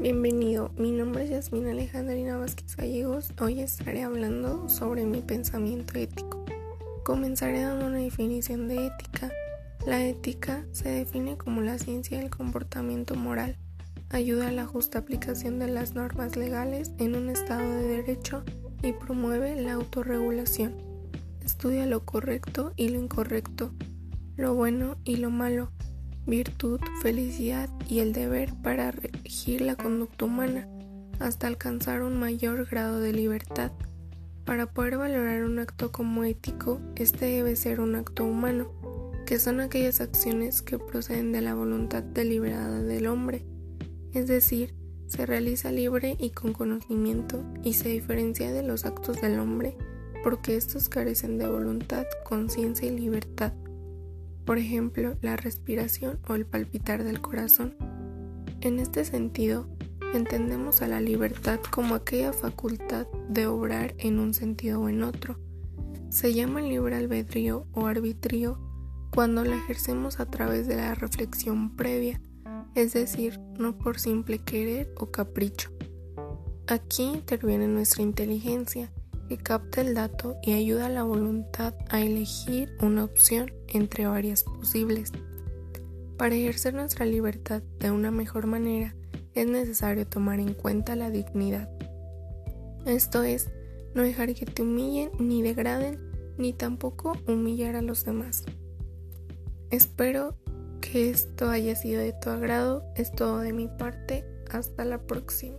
Bienvenido, mi nombre es Yasmina Alejandrina Vázquez Gallegos. Hoy estaré hablando sobre mi pensamiento ético. Comenzaré dando una definición de ética. La ética se define como la ciencia del comportamiento moral. Ayuda a la justa aplicación de las normas legales en un estado de derecho y promueve la autorregulación. Estudia lo correcto y lo incorrecto, lo bueno y lo malo virtud, felicidad y el deber para regir la conducta humana hasta alcanzar un mayor grado de libertad. Para poder valorar un acto como ético, este debe ser un acto humano, que son aquellas acciones que proceden de la voluntad deliberada del hombre, es decir, se realiza libre y con conocimiento y se diferencia de los actos del hombre porque estos carecen de voluntad, conciencia y libertad por ejemplo la respiración o el palpitar del corazón. En este sentido, entendemos a la libertad como aquella facultad de obrar en un sentido o en otro. Se llama libre albedrío o arbitrio cuando la ejercemos a través de la reflexión previa, es decir, no por simple querer o capricho. Aquí interviene nuestra inteligencia, que capta el dato y ayuda a la voluntad a elegir una opción entre varias posibles. Para ejercer nuestra libertad de una mejor manera es necesario tomar en cuenta la dignidad. Esto es, no dejar que te humillen ni degraden, ni tampoco humillar a los demás. Espero que esto haya sido de tu agrado. Es todo de mi parte. Hasta la próxima.